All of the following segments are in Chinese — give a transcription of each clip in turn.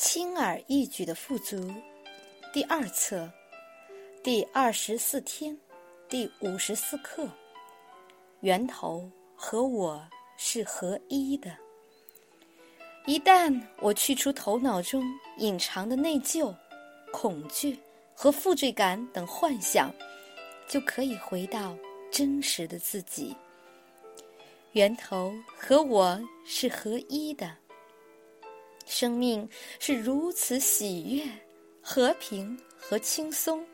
轻而易举的富足，第二册，第二十四天，第五十四课。源头和我是合一的。一旦我去除头脑中隐藏的内疚、恐惧和负罪感等幻想，就可以回到真实的自己。源头和我是合一的。生命是如此喜悦、和平和轻松。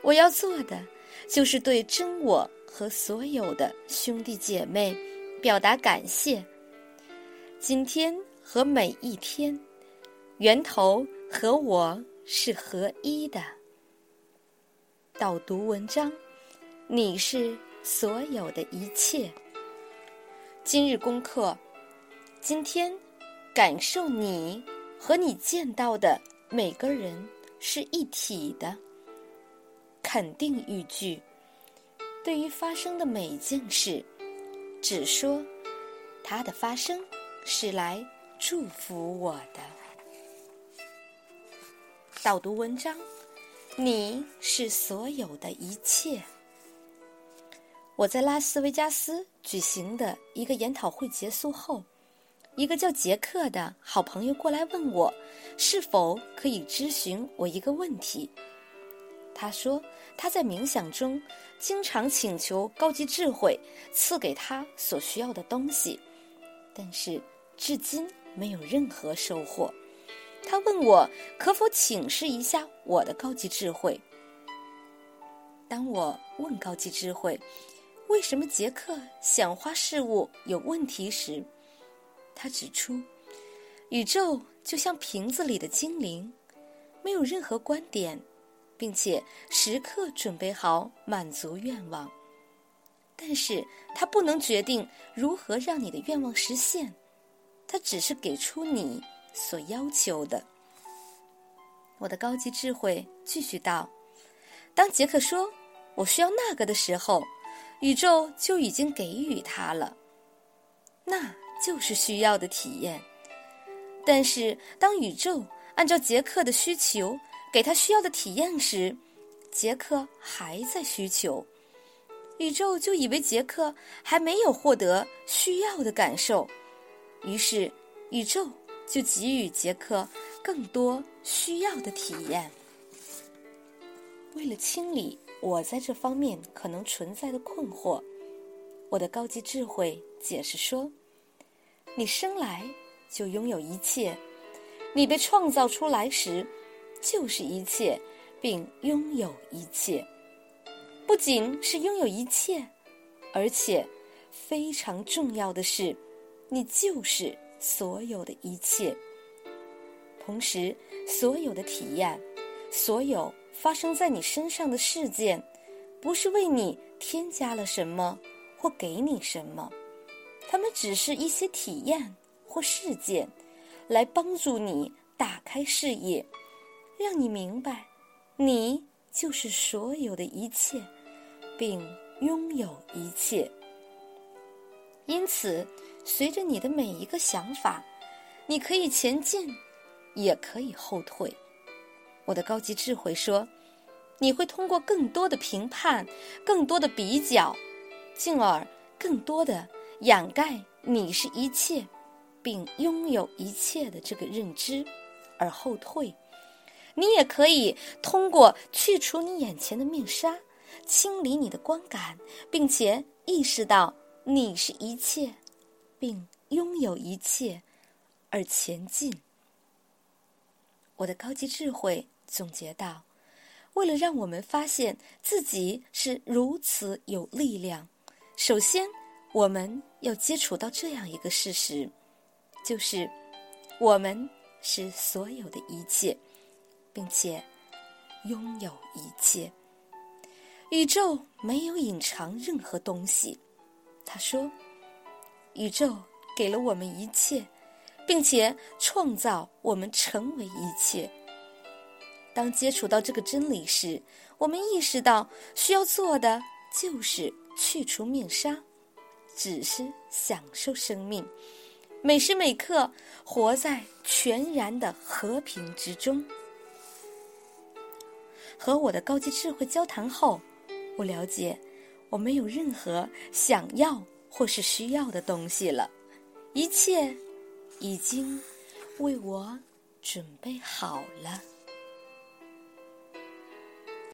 我要做的，就是对真我和所有的兄弟姐妹表达感谢。今天和每一天，源头和我是合一的。导读文章：你是所有的一切。今日功课：今天。感受你和你见到的每个人是一体的。肯定语句：对于发生的每件事，只说它的发生是来祝福我的。导读文章：你是所有的一切。我在拉斯维加斯举行的一个研讨会结束后。一个叫杰克的好朋友过来问我，是否可以咨询我一个问题。他说他在冥想中经常请求高级智慧赐给他所需要的东西，但是至今没有任何收获。他问我可否请示一下我的高级智慧。当我问高级智慧为什么杰克想花事物有问题时，他指出，宇宙就像瓶子里的精灵，没有任何观点，并且时刻准备好满足愿望。但是，他不能决定如何让你的愿望实现，他只是给出你所要求的。我的高级智慧继续道：当杰克说“我需要那个”的时候，宇宙就已经给予他了。那。就是需要的体验，但是当宇宙按照杰克的需求给他需要的体验时，杰克还在需求，宇宙就以为杰克还没有获得需要的感受，于是宇宙就给予杰克更多需要的体验。为了清理我在这方面可能存在的困惑，我的高级智慧解释说。你生来就拥有一切，你被创造出来时就是一切，并拥有一切。不仅是拥有一切，而且非常重要的是，你就是所有的一切。同时，所有的体验，所有发生在你身上的事件，不是为你添加了什么或给你什么。他们只是一些体验或事件，来帮助你打开视野，让你明白，你就是所有的一切，并拥有一切。因此，随着你的每一个想法，你可以前进，也可以后退。我的高级智慧说，你会通过更多的评判、更多的比较，进而更多的。掩盖你是一切，并拥有一切的这个认知，而后退。你也可以通过去除你眼前的面纱，清理你的观感，并且意识到你是一切，并拥有一切，而前进。我的高级智慧总结道：为了让我们发现自己是如此有力量，首先。我们要接触到这样一个事实，就是我们是所有的一切，并且拥有一切。宇宙没有隐藏任何东西。他说：“宇宙给了我们一切，并且创造我们成为一切。”当接触到这个真理时，我们意识到需要做的就是去除面纱。只是享受生命，每时每刻活在全然的和平之中。和我的高级智慧交谈后，我了解我没有任何想要或是需要的东西了，一切已经为我准备好了。